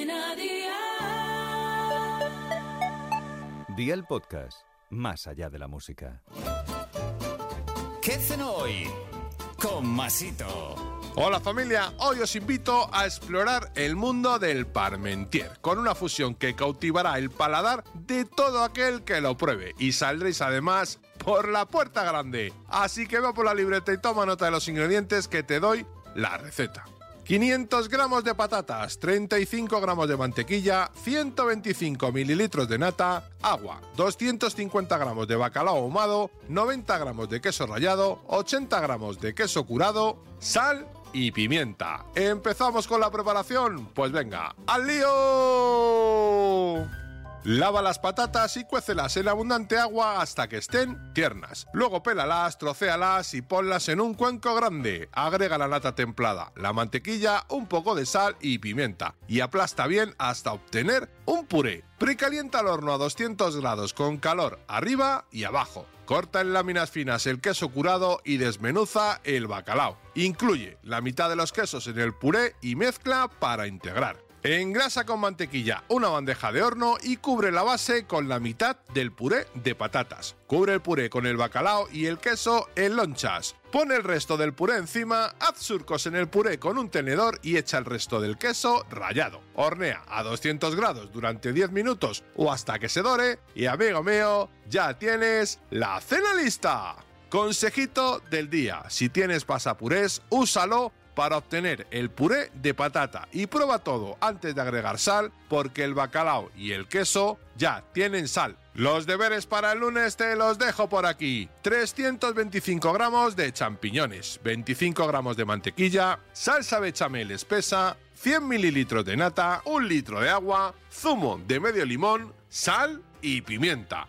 Cadena Dial. Día el podcast, más allá de la música. ¿Qué hacen hoy? Con Masito. Hola familia, hoy os invito a explorar el mundo del parmentier, con una fusión que cautivará el paladar de todo aquel que lo pruebe y saldréis además por la puerta grande. Así que ve por la libreta y toma nota de los ingredientes que te doy la receta. 500 gramos de patatas, 35 gramos de mantequilla, 125 mililitros de nata, agua, 250 gramos de bacalao ahumado, 90 gramos de queso rallado, 80 gramos de queso curado, sal y pimienta. ¿Empezamos con la preparación? Pues venga, ¡al lío! Lava las patatas y cuécelas en abundante agua hasta que estén tiernas. Luego pélalas, trocéalas y ponlas en un cuenco grande. Agrega la nata templada, la mantequilla, un poco de sal y pimienta y aplasta bien hasta obtener un puré. Precalienta el horno a 200 grados con calor arriba y abajo. Corta en láminas finas el queso curado y desmenuza el bacalao. Incluye la mitad de los quesos en el puré y mezcla para integrar. Engrasa con mantequilla una bandeja de horno y cubre la base con la mitad del puré de patatas. Cubre el puré con el bacalao y el queso en lonchas. Pone el resto del puré encima, haz surcos en el puré con un tenedor y echa el resto del queso rallado. Hornea a 200 grados durante 10 minutos o hasta que se dore y amigo mío, ya tienes la cena lista. Consejito del día, si tienes pasapurés, úsalo para obtener el puré de patata y prueba todo antes de agregar sal porque el bacalao y el queso ya tienen sal. Los deberes para el lunes te los dejo por aquí. 325 gramos de champiñones, 25 gramos de mantequilla, salsa bechamel espesa, 100 mililitros de nata, un litro de agua, zumo de medio limón, sal y pimienta.